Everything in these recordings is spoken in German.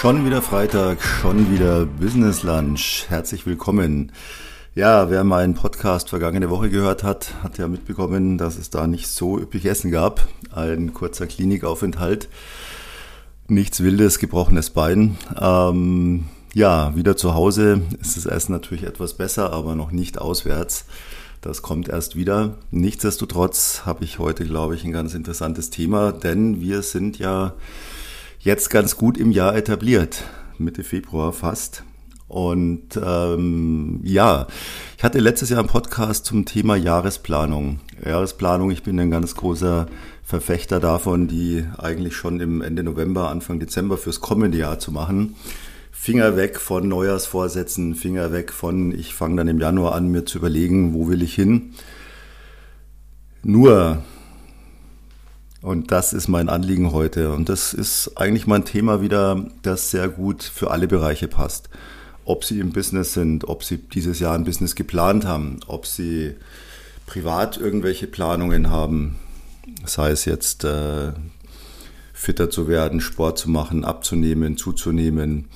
Schon wieder Freitag, schon wieder Business Lunch. Herzlich willkommen. Ja, wer meinen Podcast vergangene Woche gehört hat, hat ja mitbekommen, dass es da nicht so üppig Essen gab. Ein kurzer Klinikaufenthalt. Nichts Wildes, gebrochenes Bein. Ähm, ja, wieder zu Hause ist das Essen natürlich etwas besser, aber noch nicht auswärts. Das kommt erst wieder. Nichtsdestotrotz habe ich heute, glaube ich, ein ganz interessantes Thema, denn wir sind ja jetzt ganz gut im Jahr etabliert, Mitte Februar fast. Und ähm, ja, ich hatte letztes Jahr einen Podcast zum Thema Jahresplanung. Jahresplanung, ich bin ein ganz großer Verfechter davon, die eigentlich schon im Ende November, Anfang Dezember fürs kommende Jahr zu machen. Finger weg von Neujahrsvorsätzen, Finger weg von, ich fange dann im Januar an, mir zu überlegen, wo will ich hin. Nur und das ist mein Anliegen heute. Und das ist eigentlich mein Thema wieder, das sehr gut für alle Bereiche passt. Ob Sie im Business sind, ob Sie dieses Jahr ein Business geplant haben, ob Sie privat irgendwelche Planungen haben, sei es jetzt äh, fitter zu werden, Sport zu machen, abzunehmen, zuzunehmen,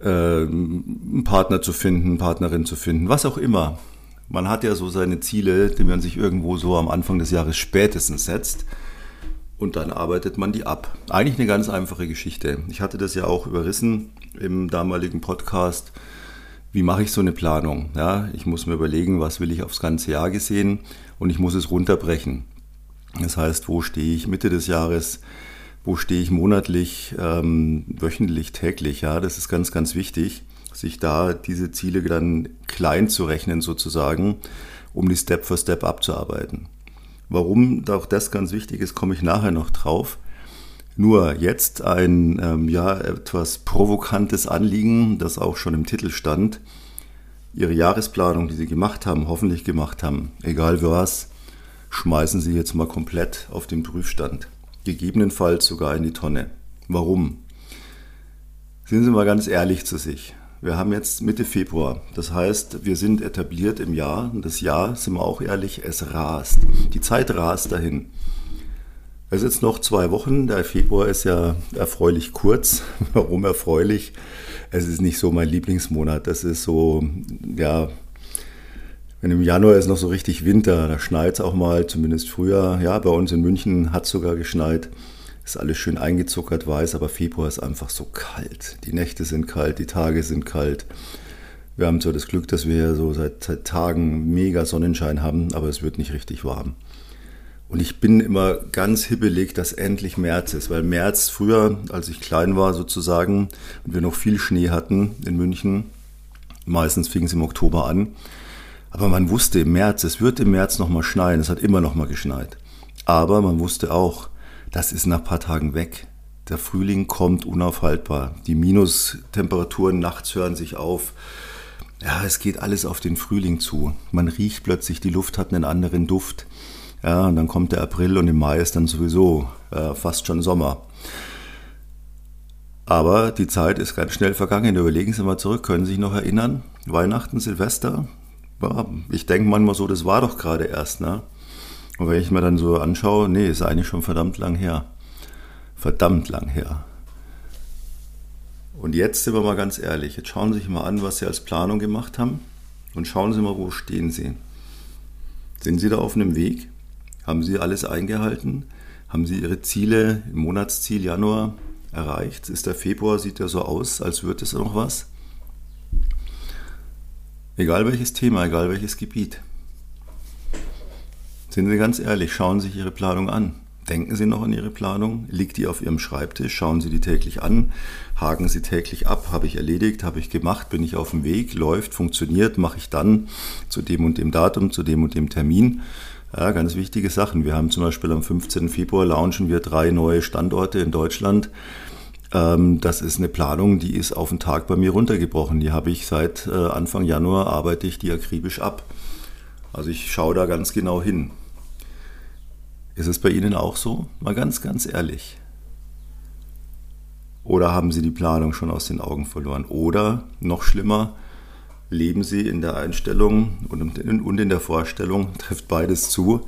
äh, einen Partner zu finden, Partnerin zu finden, was auch immer. Man hat ja so seine Ziele, die man sich irgendwo so am Anfang des Jahres spätestens setzt und dann arbeitet man die ab. Eigentlich eine ganz einfache Geschichte. Ich hatte das ja auch überrissen im damaligen Podcast. Wie mache ich so eine Planung? Ja, ich muss mir überlegen, was will ich aufs ganze Jahr gesehen und ich muss es runterbrechen. Das heißt, wo stehe ich Mitte des Jahres? Wo stehe ich monatlich, ähm, wöchentlich, täglich? Ja, das ist ganz, ganz wichtig, sich da diese Ziele dann klein zu rechnen sozusagen, um die Step für Step abzuarbeiten. Warum auch das ganz wichtig ist, komme ich nachher noch drauf. Nur jetzt ein ähm, ja, etwas provokantes Anliegen, das auch schon im Titel stand. Ihre Jahresplanung, die Sie gemacht haben, hoffentlich gemacht haben, egal was, schmeißen Sie jetzt mal komplett auf den Prüfstand. Gegebenenfalls sogar in die Tonne. Warum? Sind Sie mal ganz ehrlich zu sich. Wir haben jetzt Mitte Februar. Das heißt, wir sind etabliert im Jahr. Und das Jahr, sind wir auch ehrlich, es rast. Die Zeit rast dahin. Es ist jetzt noch zwei Wochen. Der Februar ist ja erfreulich kurz. Warum erfreulich? Es ist nicht so mein Lieblingsmonat. Das ist so, ja, wenn im Januar ist noch so richtig Winter, da schneit es auch mal, zumindest früher. Ja, bei uns in München hat es sogar geschneit. Ist alles schön eingezuckert, weiß, aber Februar ist einfach so kalt. Die Nächte sind kalt, die Tage sind kalt. Wir haben zwar das Glück, dass wir so seit, seit Tagen mega Sonnenschein haben, aber es wird nicht richtig warm. Und ich bin immer ganz hibbelig, dass endlich März ist, weil März früher, als ich klein war sozusagen und wir noch viel Schnee hatten in München, meistens fing es im Oktober an, aber man wusste im März, es wird im März nochmal schneien, es hat immer nochmal geschneit. Aber man wusste auch, das ist nach ein paar Tagen weg. Der Frühling kommt unaufhaltbar. Die Minustemperaturen nachts hören sich auf. Ja, es geht alles auf den Frühling zu. Man riecht plötzlich, die Luft hat einen anderen Duft. Ja, und dann kommt der April und im Mai ist dann sowieso äh, fast schon Sommer. Aber die Zeit ist ganz schnell vergangen. Überlegen Sie mal zurück, können Sie sich noch erinnern? Weihnachten, Silvester? Ja, ich denke manchmal so, das war doch gerade erst. Ne? Und wenn ich mir dann so anschaue, nee, ist eigentlich schon verdammt lang her. Verdammt lang her. Und jetzt sind wir mal ganz ehrlich, jetzt schauen Sie sich mal an, was Sie als Planung gemacht haben und schauen Sie mal, wo stehen Sie. Sind Sie da auf einem Weg? Haben Sie alles eingehalten? Haben Sie Ihre Ziele im Monatsziel Januar erreicht? Ist der Februar, sieht ja so aus, als würde es noch was? Egal welches Thema, egal welches Gebiet. Sind Sie ganz ehrlich, schauen Sie sich Ihre Planung an. Denken Sie noch an Ihre Planung? Liegt die auf Ihrem Schreibtisch? Schauen Sie die täglich an? Haken Sie täglich ab? Habe ich erledigt? Habe ich gemacht? Bin ich auf dem Weg? Läuft? Funktioniert? Mache ich dann zu dem und dem Datum, zu dem und dem Termin? Ja, ganz wichtige Sachen. Wir haben zum Beispiel am 15. Februar launchen wir drei neue Standorte in Deutschland. Ähm, das ist eine Planung, die ist auf den Tag bei mir runtergebrochen. Die habe ich seit äh, Anfang Januar, arbeite ich die akribisch ab. Also ich schaue da ganz genau hin. Ist es bei Ihnen auch so? Mal ganz, ganz ehrlich. Oder haben Sie die Planung schon aus den Augen verloren? Oder, noch schlimmer, leben Sie in der Einstellung und in der Vorstellung, trifft beides zu,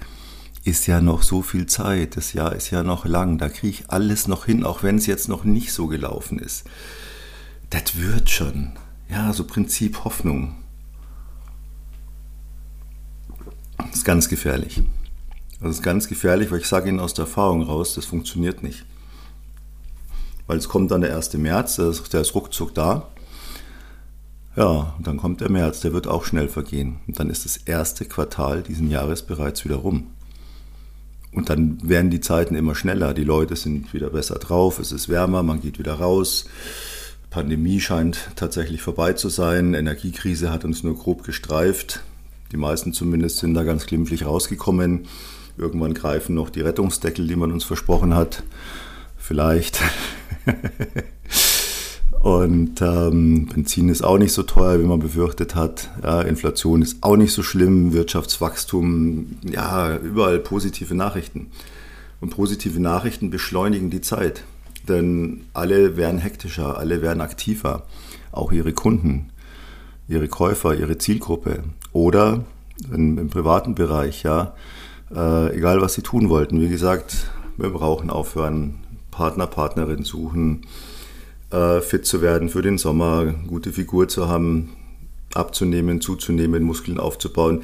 ist ja noch so viel Zeit, das Jahr ist ja noch lang, da kriege ich alles noch hin, auch wenn es jetzt noch nicht so gelaufen ist. Das wird schon. Ja, so Prinzip Hoffnung. Das ist ganz gefährlich. Das ist ganz gefährlich, weil ich sage Ihnen aus der Erfahrung raus, das funktioniert nicht. Weil es kommt dann der 1. März, der ist, ruckzuck da. Ja, und dann kommt der März, der wird auch schnell vergehen. Und dann ist das erste Quartal diesen Jahres bereits wieder rum. Und dann werden die Zeiten immer schneller. Die Leute sind wieder besser drauf, es ist wärmer, man geht wieder raus. Pandemie scheint tatsächlich vorbei zu sein. Energiekrise hat uns nur grob gestreift. Die meisten zumindest sind da ganz glimpflich rausgekommen. Irgendwann greifen noch die Rettungsdeckel, die man uns versprochen hat. Vielleicht. Und ähm, Benzin ist auch nicht so teuer, wie man befürchtet hat. Ja, Inflation ist auch nicht so schlimm. Wirtschaftswachstum, ja, überall positive Nachrichten. Und positive Nachrichten beschleunigen die Zeit. Denn alle werden hektischer, alle werden aktiver. Auch ihre Kunden, ihre Käufer, ihre Zielgruppe. Oder im, im privaten Bereich, ja, äh, egal was sie tun wollten. Wie gesagt, wir brauchen aufhören, Partner, Partnerin suchen äh, fit zu werden für den Sommer, gute Figur zu haben, abzunehmen, zuzunehmen, Muskeln aufzubauen.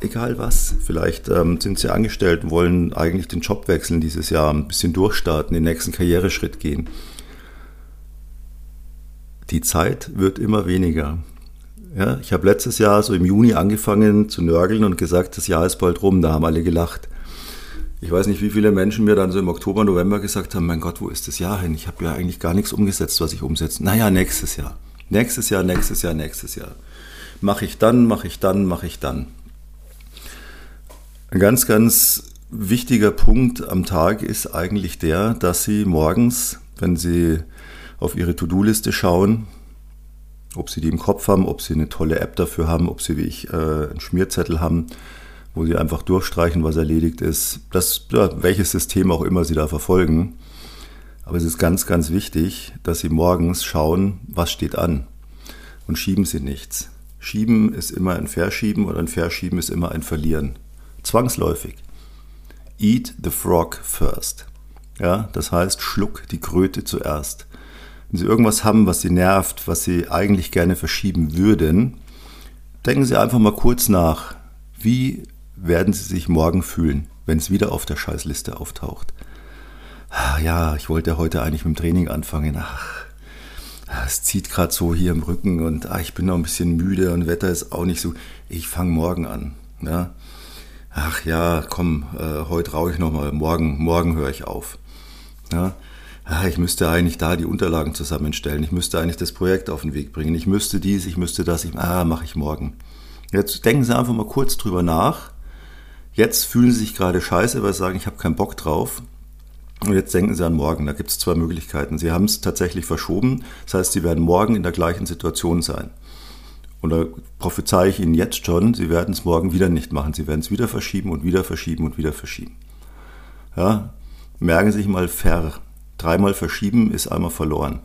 Egal was, vielleicht ähm, sind Sie angestellt und wollen eigentlich den Job wechseln dieses Jahr, ein bisschen durchstarten, den nächsten Karriereschritt gehen. Die Zeit wird immer weniger. Ja, ich habe letztes Jahr so im Juni angefangen zu nörgeln und gesagt, das Jahr ist bald rum, da haben alle gelacht. Ich weiß nicht, wie viele Menschen mir dann so im Oktober, November gesagt haben, mein Gott, wo ist das Jahr hin? Ich habe ja eigentlich gar nichts umgesetzt, was ich umsetze. Naja, nächstes Jahr. Nächstes Jahr, nächstes Jahr, nächstes Jahr. Mache ich dann, mache ich dann, mache ich dann. Ein ganz, ganz wichtiger Punkt am Tag ist eigentlich der, dass Sie morgens, wenn Sie auf Ihre To-Do-Liste schauen, ob Sie die im Kopf haben, ob Sie eine tolle App dafür haben, ob Sie wie ich äh, einen Schmierzettel haben, wo sie einfach durchstreichen, was erledigt ist, das, ja, welches System auch immer sie da verfolgen. Aber es ist ganz, ganz wichtig, dass sie morgens schauen, was steht an. Und schieben sie nichts. Schieben ist immer ein Verschieben und ein Verschieben ist immer ein Verlieren. Zwangsläufig. Eat the frog first. Ja, das heißt, schluck die Kröte zuerst. Wenn Sie irgendwas haben, was Sie nervt, was Sie eigentlich gerne verschieben würden, denken Sie einfach mal kurz nach. Wie werden Sie sich morgen fühlen, wenn es wieder auf der Scheißliste auftaucht? Ah, ja, ich wollte heute eigentlich mit dem Training anfangen. Ach, es zieht gerade so hier im Rücken und ach, ich bin noch ein bisschen müde und Wetter ist auch nicht so. Ich fange morgen an. Ja? Ach ja, komm, äh, heute rauche ich nochmal, morgen, morgen höre ich auf. Ja? Ach, ich müsste eigentlich da die Unterlagen zusammenstellen, ich müsste eigentlich das Projekt auf den Weg bringen, ich müsste dies, ich müsste das, ich, ah, mache ich morgen. Jetzt denken Sie einfach mal kurz drüber nach Jetzt fühlen sie sich gerade scheiße, weil sie sagen, ich habe keinen Bock drauf. Und jetzt denken sie an morgen. Da gibt es zwei Möglichkeiten. Sie haben es tatsächlich verschoben. Das heißt, sie werden morgen in der gleichen Situation sein. Und da prophezeie ich Ihnen jetzt schon, Sie werden es morgen wieder nicht machen. Sie werden es wieder verschieben und wieder verschieben und wieder verschieben. Ja, merken Sie sich mal ver. Dreimal verschieben ist einmal verloren.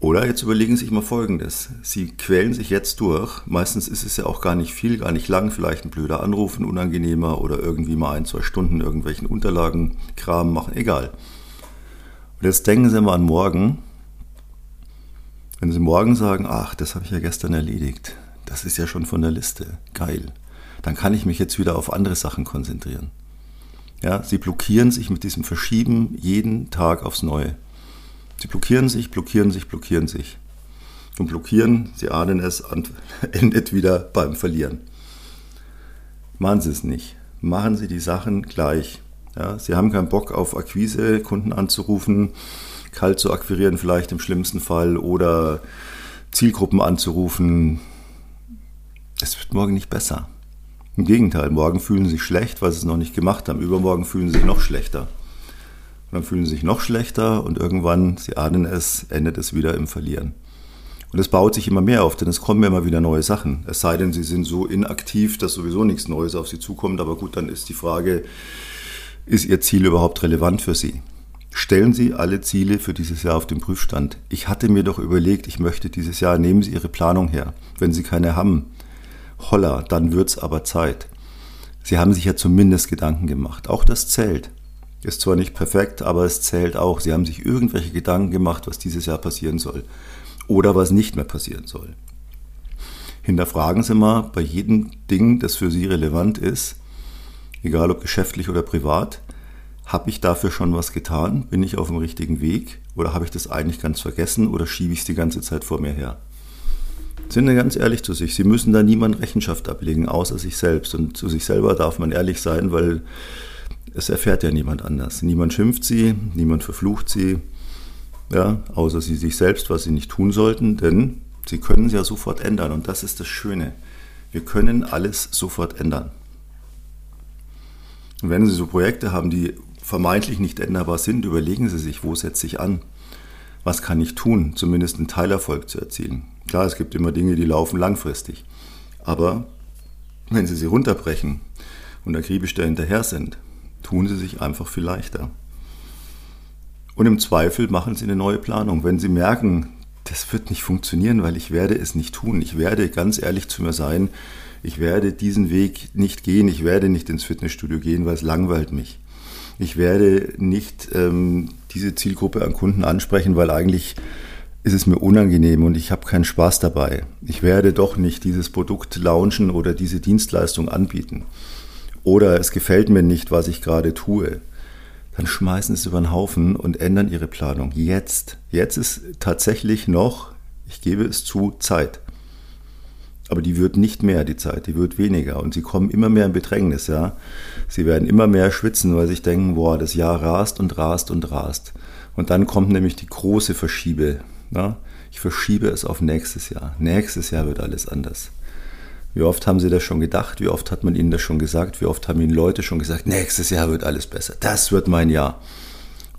Oder jetzt überlegen Sie sich mal Folgendes. Sie quälen sich jetzt durch. Meistens ist es ja auch gar nicht viel, gar nicht lang. Vielleicht ein blöder Anruf, ein unangenehmer oder irgendwie mal ein, zwei Stunden irgendwelchen Unterlagen, Kram machen. Egal. Und jetzt denken Sie mal an morgen. Wenn Sie morgen sagen, ach, das habe ich ja gestern erledigt. Das ist ja schon von der Liste. Geil. Dann kann ich mich jetzt wieder auf andere Sachen konzentrieren. Ja, Sie blockieren sich mit diesem Verschieben jeden Tag aufs Neue. Sie blockieren sich, blockieren sich, blockieren sich. Und blockieren, Sie ahnen es, endet wieder beim Verlieren. Machen Sie es nicht. Machen Sie die Sachen gleich. Ja, Sie haben keinen Bock auf Akquise, Kunden anzurufen, kalt zu akquirieren vielleicht im schlimmsten Fall oder Zielgruppen anzurufen. Es wird morgen nicht besser. Im Gegenteil, morgen fühlen Sie sich schlecht, weil Sie es noch nicht gemacht haben. Übermorgen fühlen Sie sich noch schlechter dann fühlen sie sich noch schlechter und irgendwann, sie ahnen es, endet es wieder im Verlieren. Und es baut sich immer mehr auf, denn es kommen immer wieder neue Sachen. Es sei denn, sie sind so inaktiv, dass sowieso nichts Neues auf sie zukommt. Aber gut, dann ist die Frage, ist ihr Ziel überhaupt relevant für sie? Stellen Sie alle Ziele für dieses Jahr auf den Prüfstand. Ich hatte mir doch überlegt, ich möchte dieses Jahr, nehmen Sie Ihre Planung her. Wenn Sie keine haben, holla, dann wird es aber Zeit. Sie haben sich ja zumindest Gedanken gemacht. Auch das zählt. Ist zwar nicht perfekt, aber es zählt auch. Sie haben sich irgendwelche Gedanken gemacht, was dieses Jahr passieren soll. Oder was nicht mehr passieren soll. Hinterfragen Sie mal bei jedem Ding, das für Sie relevant ist, egal ob geschäftlich oder privat, habe ich dafür schon was getan? Bin ich auf dem richtigen Weg? Oder habe ich das eigentlich ganz vergessen oder schiebe ich es die ganze Zeit vor mir her? Sind Sie ganz ehrlich zu sich. Sie müssen da niemand Rechenschaft ablegen, außer sich selbst. Und zu sich selber darf man ehrlich sein, weil es erfährt ja niemand anders. Niemand schimpft sie, niemand verflucht sie, ja, außer sie sich selbst, was sie nicht tun sollten, denn sie können es ja sofort ändern. Und das ist das Schöne. Wir können alles sofort ändern. Und wenn Sie so Projekte haben, die vermeintlich nicht änderbar sind, überlegen Sie sich, wo setze ich an? Was kann ich tun, zumindest einen Teilerfolg zu erzielen? Klar, es gibt immer Dinge, die laufen langfristig. Aber wenn Sie sie runterbrechen und akribisch dahinterher sind, tun Sie sich einfach viel leichter. Und im Zweifel machen Sie eine neue Planung. Wenn Sie merken, das wird nicht funktionieren, weil ich werde es nicht tun. Ich werde ganz ehrlich zu mir sein, ich werde diesen Weg nicht gehen, ich werde nicht ins Fitnessstudio gehen, weil es langweilt mich. Ich werde nicht ähm, diese Zielgruppe an Kunden ansprechen, weil eigentlich ist es mir unangenehm und ich habe keinen Spaß dabei. Ich werde doch nicht dieses Produkt launchen oder diese Dienstleistung anbieten. Oder es gefällt mir nicht, was ich gerade tue. Dann schmeißen es über den Haufen und ändern ihre Planung. Jetzt. Jetzt ist tatsächlich noch, ich gebe es zu, Zeit. Aber die wird nicht mehr, die Zeit, die wird weniger. Und sie kommen immer mehr in Bedrängnis, ja. Sie werden immer mehr schwitzen, weil sie denken, boah, das Jahr rast und rast und rast. Und dann kommt nämlich die große Verschiebe. Ja? Ich verschiebe es auf nächstes Jahr. Nächstes Jahr wird alles anders. Wie oft haben Sie das schon gedacht? Wie oft hat man Ihnen das schon gesagt? Wie oft haben Ihnen Leute schon gesagt, nächstes Jahr wird alles besser. Das wird mein Jahr.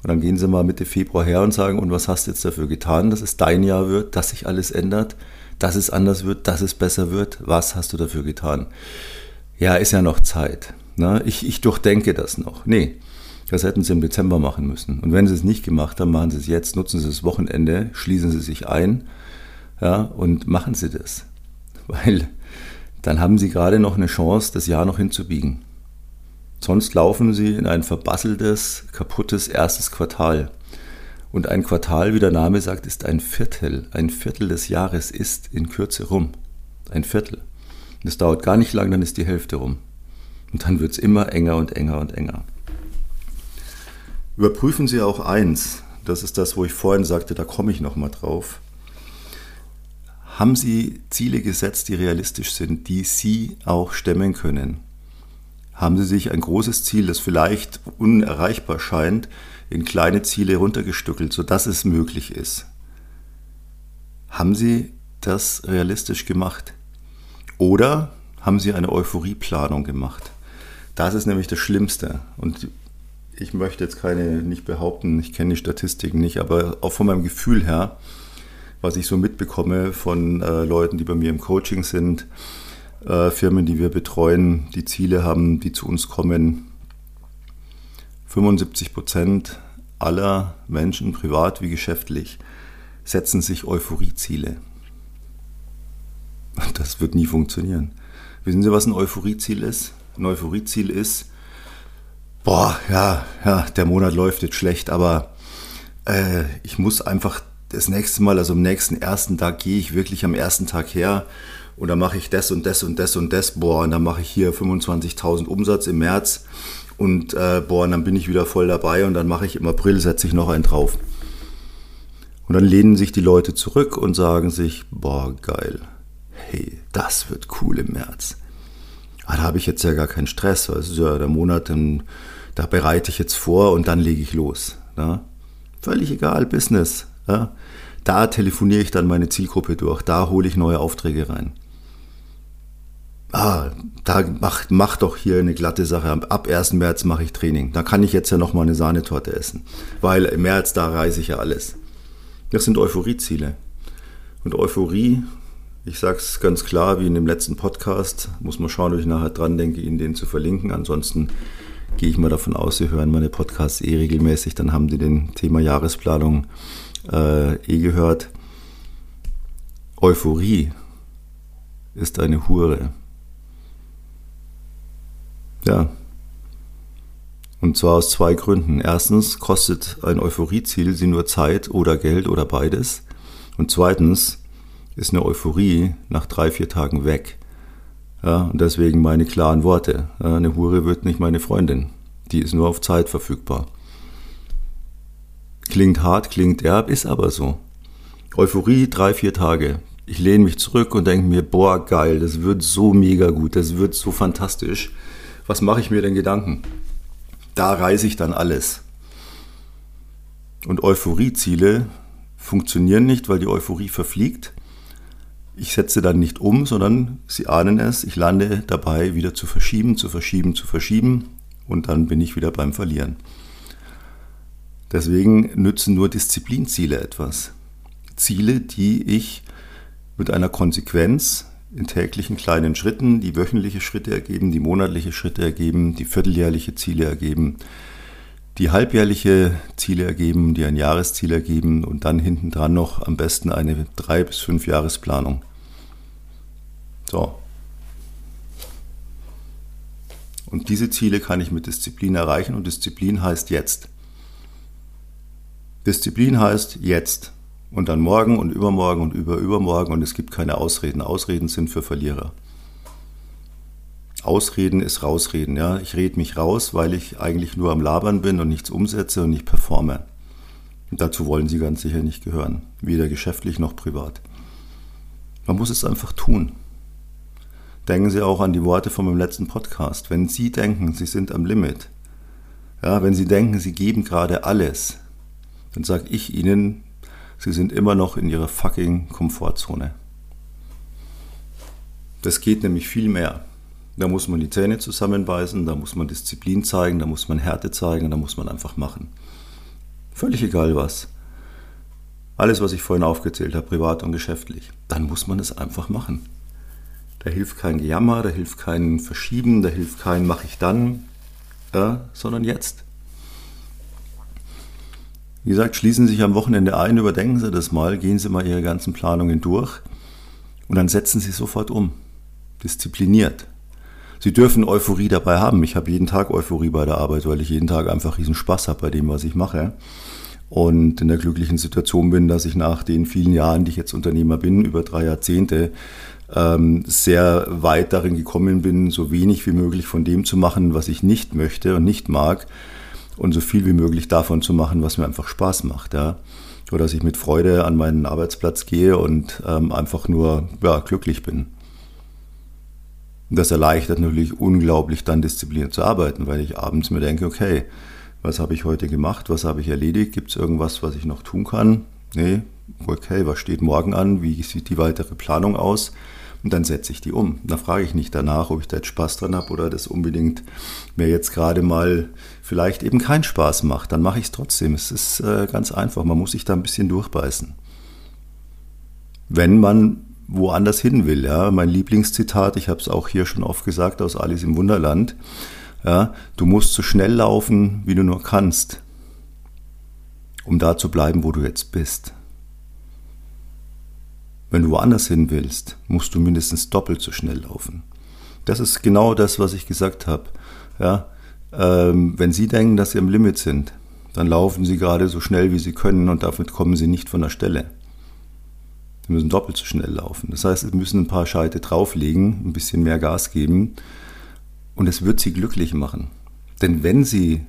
Und dann gehen Sie mal Mitte Februar her und sagen, und was hast du jetzt dafür getan, dass es dein Jahr wird, dass sich alles ändert? Dass es anders wird, dass es besser wird. Was hast du dafür getan? Ja, ist ja noch Zeit. Ne? Ich, ich durchdenke das noch. Nee, das hätten sie im Dezember machen müssen. Und wenn sie es nicht gemacht haben, machen sie es jetzt, nutzen sie das Wochenende, schließen sie sich ein ja, und machen sie das. Weil dann haben sie gerade noch eine Chance, das Jahr noch hinzubiegen. Sonst laufen sie in ein verbasseltes, kaputtes erstes Quartal. Und ein Quartal, wie der Name sagt, ist ein Viertel. Ein Viertel des Jahres ist in Kürze rum. Ein Viertel. Das dauert gar nicht lang, dann ist die Hälfte rum. Und dann wird es immer enger und enger und enger. Überprüfen Sie auch eins, das ist das, wo ich vorhin sagte, da komme ich nochmal drauf. Haben Sie Ziele gesetzt, die realistisch sind, die Sie auch stemmen können? Haben Sie sich ein großes Ziel, das vielleicht unerreichbar scheint, in kleine Ziele runtergestückelt, sodass es möglich ist. Haben Sie das realistisch gemacht? Oder haben Sie eine Euphorieplanung gemacht? Das ist nämlich das Schlimmste. Und ich möchte jetzt keine, nicht behaupten, ich kenne die Statistiken nicht, aber auch von meinem Gefühl her, was ich so mitbekomme von äh, Leuten, die bei mir im Coaching sind, äh, Firmen, die wir betreuen, die Ziele haben, die zu uns kommen, 75 Prozent aller Menschen, privat wie geschäftlich, setzen sich Euphorieziele. Das wird nie funktionieren. Wissen Sie, was ein Euphorieziel ist? Ein Euphorieziel ist, boah, ja, ja, der Monat läuft jetzt schlecht, aber äh, ich muss einfach das nächste Mal, also am nächsten ersten Tag gehe ich wirklich am ersten Tag her und dann mache ich das und das und das und das, boah, und dann mache ich hier 25.000 Umsatz im März und äh, boah, und dann bin ich wieder voll dabei und dann mache ich im April, setze ich noch einen drauf. Und dann lehnen sich die Leute zurück und sagen sich, boah, geil, hey, das wird cool im März. Ah, da habe ich jetzt ja gar keinen Stress, weil es ist ja der Monat, dann, da bereite ich jetzt vor und dann lege ich los. Ja? Völlig egal, Business. Ja? Da telefoniere ich dann meine Zielgruppe durch, da hole ich neue Aufträge rein ah, da macht mach doch hier eine glatte Sache. Ab 1. März mache ich Training. Da kann ich jetzt ja nochmal eine Sahnetorte essen. Weil im März, da reise ich ja alles. Das sind Euphorieziele. Und Euphorie, ich sage es ganz klar, wie in dem letzten Podcast, muss man schauen, ob ich nachher dran denke, Ihnen den zu verlinken. Ansonsten gehe ich mal davon aus, Sie hören meine Podcasts eh regelmäßig, dann haben Sie den Thema Jahresplanung äh, eh gehört. Euphorie ist eine Hure. Ja. Und zwar aus zwei Gründen. Erstens kostet ein Euphorieziel sie nur Zeit oder Geld oder beides. Und zweitens ist eine Euphorie nach drei, vier Tagen weg. Ja, und deswegen meine klaren Worte. Eine Hure wird nicht meine Freundin. Die ist nur auf Zeit verfügbar. Klingt hart, klingt derb, ist aber so. Euphorie drei, vier Tage. Ich lehne mich zurück und denke mir, boah, geil, das wird so mega gut, das wird so fantastisch. Was mache ich mir denn Gedanken? Da reise ich dann alles. Und Euphorieziele funktionieren nicht, weil die Euphorie verfliegt. Ich setze dann nicht um, sondern Sie ahnen es, ich lande dabei, wieder zu verschieben, zu verschieben, zu verschieben und dann bin ich wieder beim Verlieren. Deswegen nützen nur Disziplinziele etwas. Ziele, die ich mit einer Konsequenz in täglichen kleinen Schritten, die wöchentliche Schritte ergeben, die monatliche Schritte ergeben, die vierteljährliche Ziele ergeben, die halbjährliche Ziele ergeben, die ein Jahresziel ergeben und dann hinten dran noch am besten eine drei bis fünf Jahresplanung. So. Und diese Ziele kann ich mit Disziplin erreichen und Disziplin heißt jetzt. Disziplin heißt jetzt und dann morgen und übermorgen und überübermorgen und es gibt keine Ausreden. Ausreden sind für Verlierer. Ausreden ist rausreden. Ja? Ich rede mich raus, weil ich eigentlich nur am Labern bin und nichts umsetze und nicht performe. Und dazu wollen Sie ganz sicher nicht gehören, weder geschäftlich noch privat. Man muss es einfach tun. Denken Sie auch an die Worte von meinem letzten Podcast. Wenn Sie denken, Sie sind am Limit, ja, wenn Sie denken, Sie geben gerade alles, dann sage ich Ihnen, Sie sind immer noch in Ihrer fucking Komfortzone. Das geht nämlich viel mehr. Da muss man die Zähne zusammenbeißen, da muss man Disziplin zeigen, da muss man Härte zeigen, da muss man einfach machen. Völlig egal was. Alles, was ich vorhin aufgezählt habe, privat und geschäftlich, dann muss man es einfach machen. Da hilft kein Gejammer, da hilft kein Verschieben, da hilft kein mache ich dann, ja, sondern jetzt. Wie gesagt, schließen Sie sich am Wochenende ein, überdenken Sie das mal, gehen Sie mal Ihre ganzen Planungen durch und dann setzen Sie sofort um. Diszipliniert. Sie dürfen Euphorie dabei haben. Ich habe jeden Tag Euphorie bei der Arbeit, weil ich jeden Tag einfach riesen Spaß habe bei dem, was ich mache. Und in der glücklichen Situation bin, dass ich nach den vielen Jahren, die ich jetzt Unternehmer bin, über drei Jahrzehnte, ähm, sehr weit darin gekommen bin, so wenig wie möglich von dem zu machen, was ich nicht möchte und nicht mag und so viel wie möglich davon zu machen, was mir einfach Spaß macht. Ja. Oder dass ich mit Freude an meinen Arbeitsplatz gehe und ähm, einfach nur ja, glücklich bin. Das erleichtert natürlich unglaublich dann diszipliniert zu arbeiten, weil ich abends mir denke, okay, was habe ich heute gemacht, was habe ich erledigt, gibt es irgendwas, was ich noch tun kann? Nee, okay, was steht morgen an, wie sieht die weitere Planung aus? Und dann setze ich die um. Da frage ich nicht danach, ob ich da jetzt Spaß dran habe oder das unbedingt mir jetzt gerade mal vielleicht eben keinen Spaß macht. Dann mache ich es trotzdem. Es ist äh, ganz einfach. Man muss sich da ein bisschen durchbeißen. Wenn man woanders hin will. Ja. Mein Lieblingszitat, ich habe es auch hier schon oft gesagt, aus Alice im Wunderland. Ja, du musst so schnell laufen, wie du nur kannst, um da zu bleiben, wo du jetzt bist. Wenn du woanders hin willst, musst du mindestens doppelt so schnell laufen. Das ist genau das, was ich gesagt habe. Ja, ähm, wenn Sie denken, dass Sie am Limit sind, dann laufen Sie gerade so schnell, wie Sie können und damit kommen Sie nicht von der Stelle. Sie müssen doppelt so schnell laufen. Das heißt, Sie müssen ein paar Scheite drauflegen, ein bisschen mehr Gas geben und es wird Sie glücklich machen. Denn wenn Sie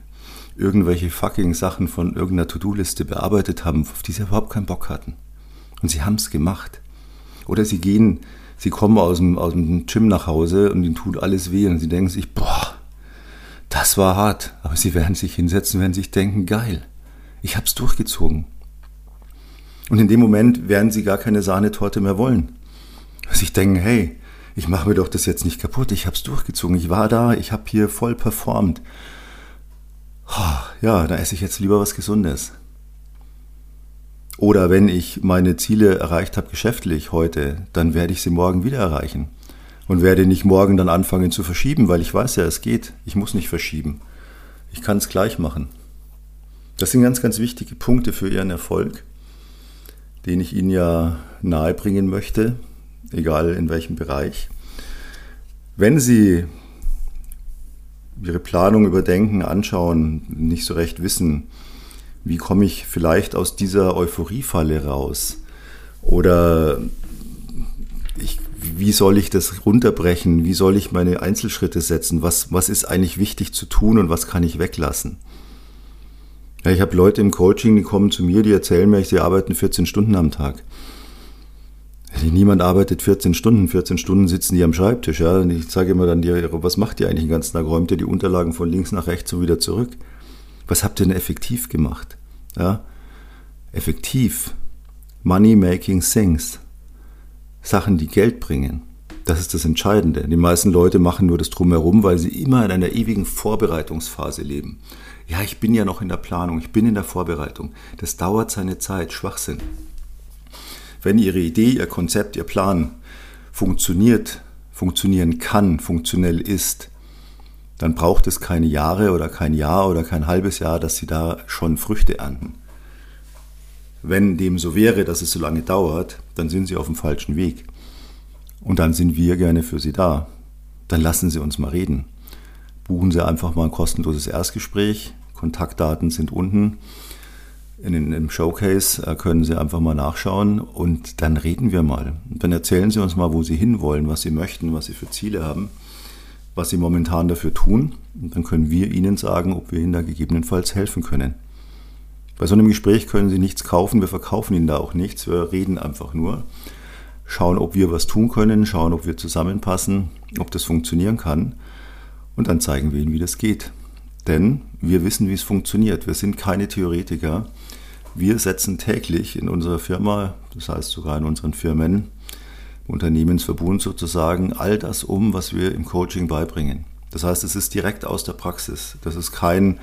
irgendwelche fucking Sachen von irgendeiner To-Do-Liste bearbeitet haben, auf die Sie überhaupt keinen Bock hatten und Sie haben es gemacht, oder Sie gehen, Sie kommen aus dem, aus dem Gym nach Hause und Ihnen tut alles weh und Sie denken sich, boah, das war hart. Aber Sie werden sich hinsetzen, werden sich denken, geil, ich habe es durchgezogen. Und in dem Moment werden sie gar keine Sahnetorte mehr wollen. Sie denken, hey, ich mache mir doch das jetzt nicht kaputt, ich habe es durchgezogen, ich war da, ich habe hier voll performt. Ja, da esse ich jetzt lieber was Gesundes. Oder wenn ich meine Ziele erreicht habe geschäftlich heute, dann werde ich sie morgen wieder erreichen. Und werde nicht morgen dann anfangen zu verschieben, weil ich weiß ja, es geht. Ich muss nicht verschieben. Ich kann es gleich machen. Das sind ganz, ganz wichtige Punkte für Ihren Erfolg den ich Ihnen ja nahebringen möchte, egal in welchem Bereich. Wenn Sie ihre Planung überdenken, anschauen, nicht so recht wissen, wie komme ich vielleicht aus dieser Euphoriefalle raus? Oder ich, wie soll ich das runterbrechen? Wie soll ich meine Einzelschritte setzen? Was, was ist eigentlich wichtig zu tun und was kann ich weglassen? Ja, ich habe Leute im Coaching, die kommen zu mir, die erzählen mir, sie arbeiten 14 Stunden am Tag. Niemand arbeitet 14 Stunden, 14 Stunden sitzen die am Schreibtisch. Ja? Und ich sage immer dann, was macht ihr eigentlich den ganzen Tag? Räumt ihr die Unterlagen von links nach rechts und wieder zurück? Was habt ihr denn effektiv gemacht? Ja? Effektiv. Money making things. Sachen, die Geld bringen. Das ist das Entscheidende. Die meisten Leute machen nur das drumherum, weil sie immer in einer ewigen Vorbereitungsphase leben. Ja, ich bin ja noch in der Planung, ich bin in der Vorbereitung. Das dauert seine Zeit. Schwachsinn. Wenn Ihre Idee, Ihr Konzept, Ihr Plan funktioniert, funktionieren kann, funktionell ist, dann braucht es keine Jahre oder kein Jahr oder kein halbes Jahr, dass Sie da schon Früchte ernten. Wenn dem so wäre, dass es so lange dauert, dann sind Sie auf dem falschen Weg. Und dann sind wir gerne für Sie da. Dann lassen Sie uns mal reden. Buchen Sie einfach mal ein kostenloses Erstgespräch. Kontaktdaten sind unten. In dem Showcase äh, können Sie einfach mal nachschauen und dann reden wir mal. Dann erzählen Sie uns mal, wo Sie hinwollen, was Sie möchten, was Sie für Ziele haben was sie momentan dafür tun. Und dann können wir ihnen sagen, ob wir ihnen da gegebenenfalls helfen können. Bei so einem Gespräch können sie nichts kaufen, wir verkaufen ihnen da auch nichts, wir reden einfach nur. Schauen, ob wir was tun können, schauen, ob wir zusammenpassen, ob das funktionieren kann. Und dann zeigen wir ihnen, wie das geht. Denn wir wissen, wie es funktioniert. Wir sind keine Theoretiker. Wir setzen täglich in unserer Firma, das heißt sogar in unseren Firmen, Unternehmensverbund sozusagen all das um, was wir im Coaching beibringen. Das heißt, es ist direkt aus der Praxis. Das ist kein,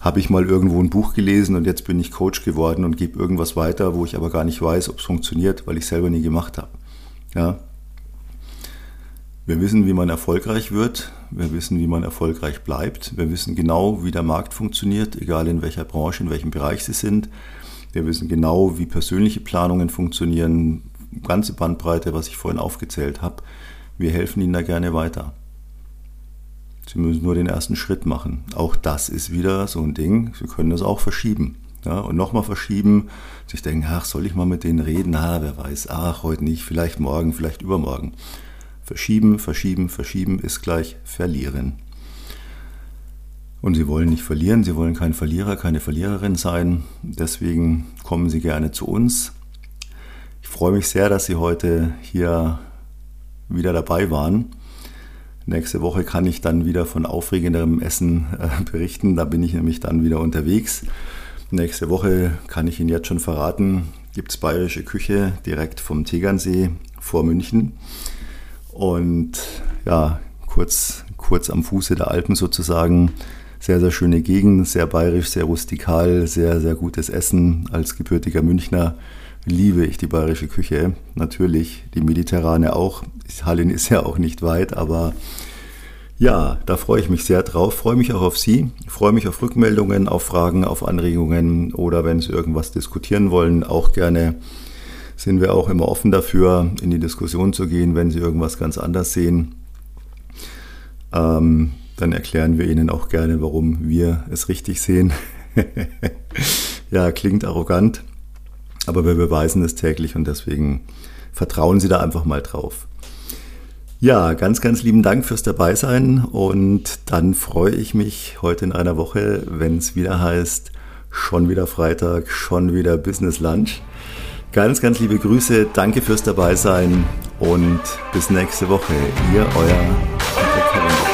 habe ich mal irgendwo ein Buch gelesen und jetzt bin ich Coach geworden und gebe irgendwas weiter, wo ich aber gar nicht weiß, ob es funktioniert, weil ich selber nie gemacht habe. Ja. Wir wissen, wie man erfolgreich wird. Wir wissen, wie man erfolgreich bleibt. Wir wissen genau, wie der Markt funktioniert, egal in welcher Branche, in welchem Bereich sie sind. Wir wissen genau, wie persönliche Planungen funktionieren, ganze Bandbreite, was ich vorhin aufgezählt habe. Wir helfen Ihnen da gerne weiter. Sie müssen nur den ersten Schritt machen. Auch das ist wieder so ein Ding. Sie können das auch verschieben. Ja, und nochmal verschieben, sich denken, ach, soll ich mal mit denen reden? Na, wer weiß, ach, heute nicht, vielleicht morgen, vielleicht übermorgen. Verschieben, verschieben, verschieben ist gleich verlieren. Und Sie wollen nicht verlieren, Sie wollen kein Verlierer, keine Verliererin sein. Deswegen kommen Sie gerne zu uns. Ich freue mich sehr, dass Sie heute hier wieder dabei waren. Nächste Woche kann ich dann wieder von aufregendem Essen äh, berichten. Da bin ich nämlich dann wieder unterwegs. Nächste Woche kann ich Ihnen jetzt schon verraten, gibt es bayerische Küche direkt vom Tegernsee vor München. Und ja, kurz, kurz am Fuße der Alpen sozusagen. Sehr, sehr schöne Gegend, sehr bayerisch, sehr rustikal, sehr, sehr gutes Essen als gebürtiger Münchner liebe ich die bayerische Küche. Natürlich die mediterrane auch. Hallin ist ja auch nicht weit, aber ja, da freue ich mich sehr drauf. Freue mich auch auf Sie. Freue mich auf Rückmeldungen, auf Fragen, auf Anregungen oder wenn Sie irgendwas diskutieren wollen, auch gerne sind wir auch immer offen dafür, in die Diskussion zu gehen, wenn Sie irgendwas ganz anders sehen. Ähm, dann erklären wir Ihnen auch gerne, warum wir es richtig sehen. ja, klingt arrogant, aber wir beweisen es täglich und deswegen vertrauen Sie da einfach mal drauf. Ja, ganz, ganz lieben Dank fürs Dabeisein und dann freue ich mich heute in einer Woche, wenn es wieder heißt, schon wieder Freitag, schon wieder Business Lunch. Ganz, ganz liebe Grüße, danke fürs Dabeisein und bis nächste Woche. Ihr, euer. Servus.